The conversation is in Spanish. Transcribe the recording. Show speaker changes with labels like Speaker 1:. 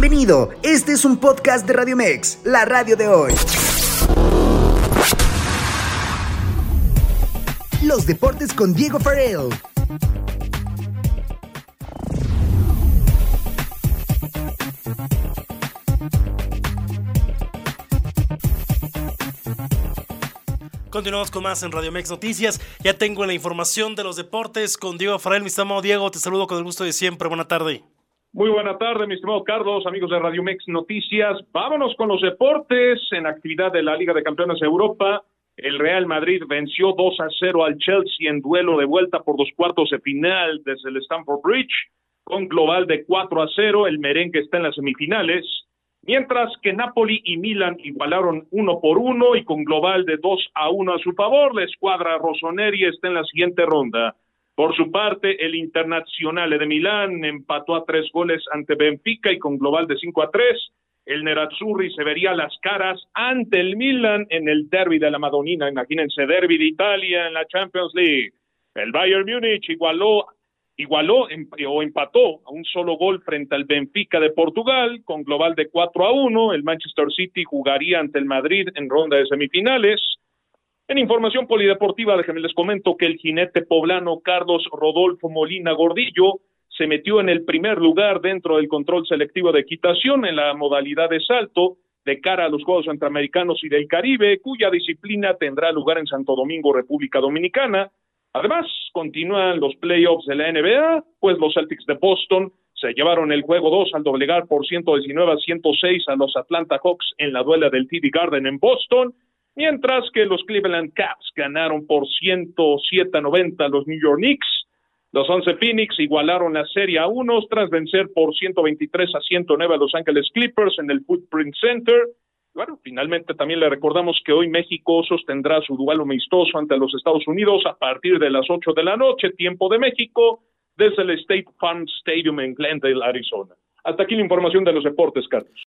Speaker 1: Bienvenido, este es un podcast de Radio Mex, la radio de hoy. Los deportes con Diego Farrell.
Speaker 2: Continuamos con más en Radio Mex Noticias. Ya tengo la información de los deportes con Diego Farrell. Mi estimado Diego, te saludo con el gusto de siempre. Buena tarde.
Speaker 3: Muy buena tarde, mi estimado Carlos, amigos de Radio Mex Noticias. Vámonos con los deportes en actividad de la Liga de Campeones de Europa. El Real Madrid venció 2 a 0 al Chelsea en duelo de vuelta por dos cuartos de final desde el Stamford Bridge, con global de 4 a 0. El merengue está en las semifinales mientras que Napoli y Milan igualaron uno por uno y con global de dos a uno a su favor, la escuadra Rossoneri está en la siguiente ronda. Por su parte, el Internazionale de Milán empató a tres goles ante Benfica y con global de cinco a tres. El Nerazzurri se vería las caras ante el Milan en el derby de la Madonina. Imagínense, derby de Italia en la Champions League. El Bayern Múnich igualó igualó o empató a un solo gol frente al Benfica de Portugal con global de 4 a 1. El Manchester City jugaría ante el Madrid en ronda de semifinales. En información polideportiva, déjenme les comento que el jinete poblano Carlos Rodolfo Molina Gordillo se metió en el primer lugar dentro del control selectivo de equitación en la modalidad de salto de cara a los Juegos Centroamericanos y del Caribe, cuya disciplina tendrá lugar en Santo Domingo, República Dominicana. Además, continúan los playoffs de la NBA, pues los Celtics de Boston se llevaron el juego 2 al doblegar por 119 a 106 a los Atlanta Hawks en la duela del TD Garden en Boston, mientras que los Cleveland Caps ganaron por 107 a 90 a los New York Knicks. Los 11 Phoenix igualaron la serie a unos tras vencer por 123 a 109 a Los Angeles Clippers en el Footprint Center bueno, finalmente también le recordamos que hoy México sostendrá su duelo amistoso ante los Estados Unidos a partir de las 8 de la noche, tiempo de México, desde el State Farm Stadium en Glendale, Arizona. Hasta aquí la información de los deportes, Carlos.